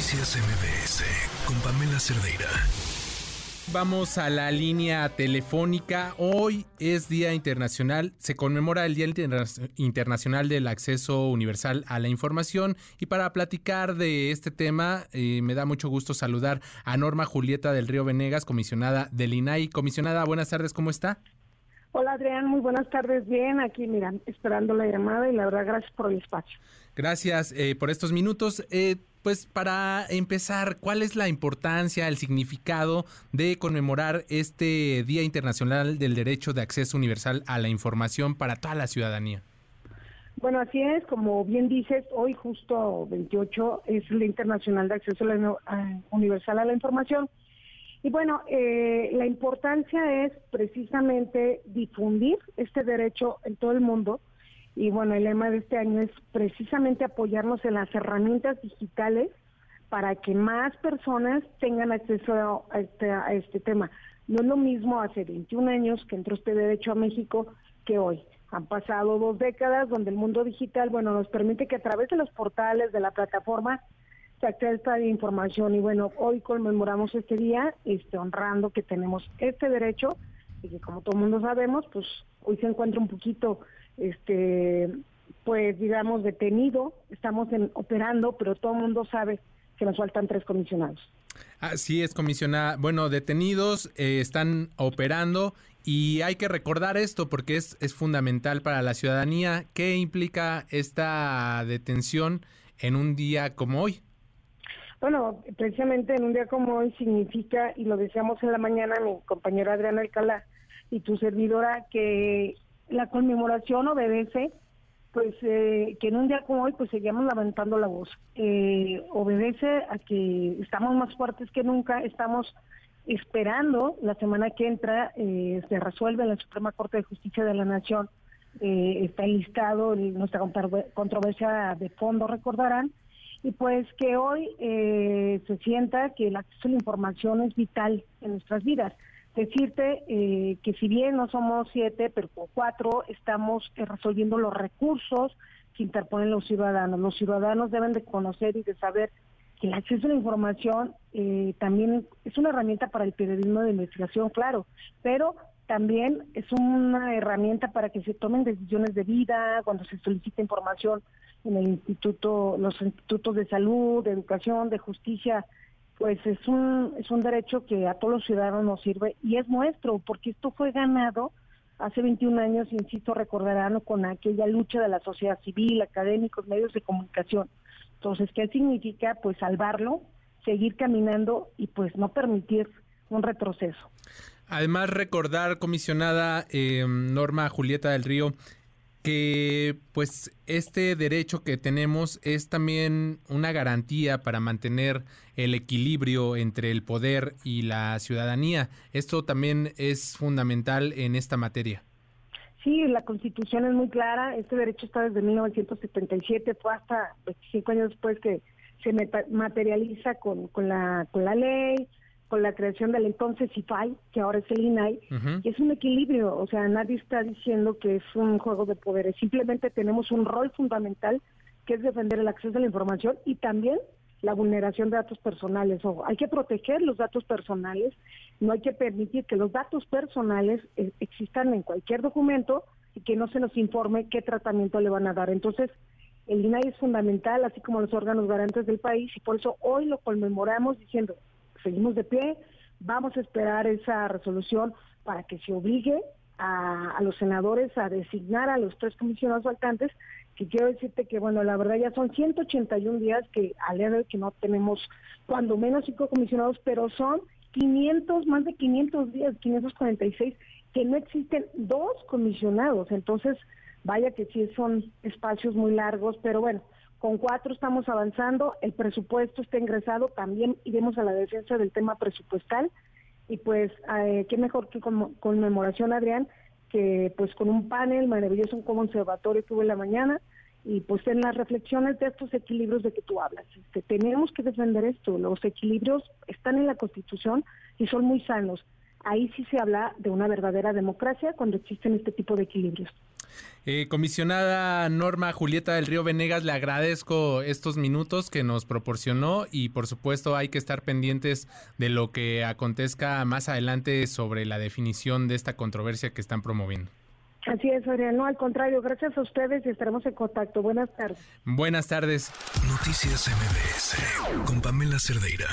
Noticias MBS con Pamela Cerdeira. Vamos a la línea telefónica. Hoy es Día Internacional, se conmemora el Día Internacional del Acceso Universal a la Información y para platicar de este tema eh, me da mucho gusto saludar a Norma Julieta del Río Venegas, comisionada del INAI. Comisionada, buenas tardes, ¿cómo está? Hola Adrián, muy buenas tardes. Bien, aquí mira, esperando la llamada y la verdad gracias por el espacio. Gracias eh, por estos minutos. Eh, pues para empezar, ¿cuál es la importancia, el significado de conmemorar este Día Internacional del Derecho de Acceso Universal a la Información para toda la ciudadanía? Bueno, así es, como bien dices, hoy justo 28 es el Día Internacional de Acceso Universal a la Información. Y bueno, eh, la importancia es precisamente difundir este derecho en todo el mundo. Y bueno, el lema de este año es precisamente apoyarnos en las herramientas digitales para que más personas tengan acceso a este, a este tema. No es lo mismo hace 21 años que entró este derecho a México que hoy. Han pasado dos décadas donde el mundo digital, bueno, nos permite que a través de los portales, de la plataforma, se esta información y bueno, hoy conmemoramos este día este, honrando que tenemos este derecho y que como todo el mundo sabemos, pues hoy se encuentra un poquito, este, pues digamos, detenido, estamos en, operando, pero todo el mundo sabe que nos faltan tres comisionados. Así es, comisionada. Bueno, detenidos eh, están operando y hay que recordar esto porque es, es fundamental para la ciudadanía. ¿Qué implica esta detención en un día como hoy? Bueno, precisamente en un día como hoy significa, y lo decíamos en la mañana mi compañera Adriana Alcalá y tu servidora, que la conmemoración obedece, pues eh, que en un día como hoy pues seguimos levantando la voz. Eh, obedece a que estamos más fuertes que nunca, estamos esperando la semana que entra, eh, se resuelve la Suprema Corte de Justicia de la Nación, está enlistado nuestra controversia de fondo, recordarán, y pues que hoy eh, se sienta que el acceso a la información es vital en nuestras vidas. Decirte eh, que si bien no somos siete, pero con cuatro estamos eh, resolviendo los recursos que interponen los ciudadanos. Los ciudadanos deben de conocer y de saber que el acceso a la información también es una herramienta para el periodismo de investigación, claro, pero también es una herramienta para que se tomen decisiones de vida, cuando se solicita información en el instituto, los institutos de salud, de educación, de justicia, pues es un, es un derecho que a todos los ciudadanos nos sirve y es nuestro, porque esto fue ganado hace 21 años, insisto, recordarán con aquella lucha de la sociedad civil, académicos, medios de comunicación. Entonces, ¿qué significa? Pues salvarlo, seguir caminando y pues no permitir un retroceso. Además, recordar, comisionada eh, Norma Julieta del Río, que pues este derecho que tenemos es también una garantía para mantener el equilibrio entre el poder y la ciudadanía. Esto también es fundamental en esta materia. Sí, la Constitución es muy clara. Este derecho está desde 1977, fue hasta 25 años después que se materializa con, con, la, con la ley, con la creación del entonces IFAI, que ahora es el INAI, y es un equilibrio, o sea, nadie está diciendo que es un juego de poderes, simplemente tenemos un rol fundamental que es defender el acceso a la información y también la vulneración de datos personales. O hay que proteger los datos personales, no hay que permitir que los datos personales eh, existan en cualquier documento y que no se nos informe qué tratamiento le van a dar. Entonces, el INAI es fundamental, así como los órganos garantes del país, y por eso hoy lo conmemoramos diciendo, seguimos de pie, vamos a esperar esa resolución para que se obligue a, los senadores a designar a los tres comisionados faltantes, que quiero decirte que, bueno, la verdad ya son 181 días que al día de que no tenemos cuando menos cinco comisionados, pero son 500, más de 500 días, 546, que no existen dos comisionados. Entonces, vaya que sí son espacios muy largos, pero bueno, con cuatro estamos avanzando, el presupuesto está ingresado, también iremos a la defensa del tema presupuestal y pues eh, qué mejor que con, conmemoración, Adrián, que pues con un panel maravilloso como observatorio que hubo en la mañana y pues en las reflexiones de estos equilibrios de que tú hablas. Este, tenemos que defender esto, los equilibrios están en la Constitución y son muy sanos. ahí sí se habla de una verdadera democracia cuando existen este tipo de equilibrios. Eh, comisionada Norma Julieta del Río Venegas, le agradezco estos minutos que nos proporcionó y por supuesto hay que estar pendientes de lo que acontezca más adelante sobre la definición de esta controversia que están promoviendo. Así es, Adrián. No, al contrario, gracias a ustedes y estaremos en contacto. Buenas tardes. Buenas tardes. Noticias MBS con Pamela Cerdeira.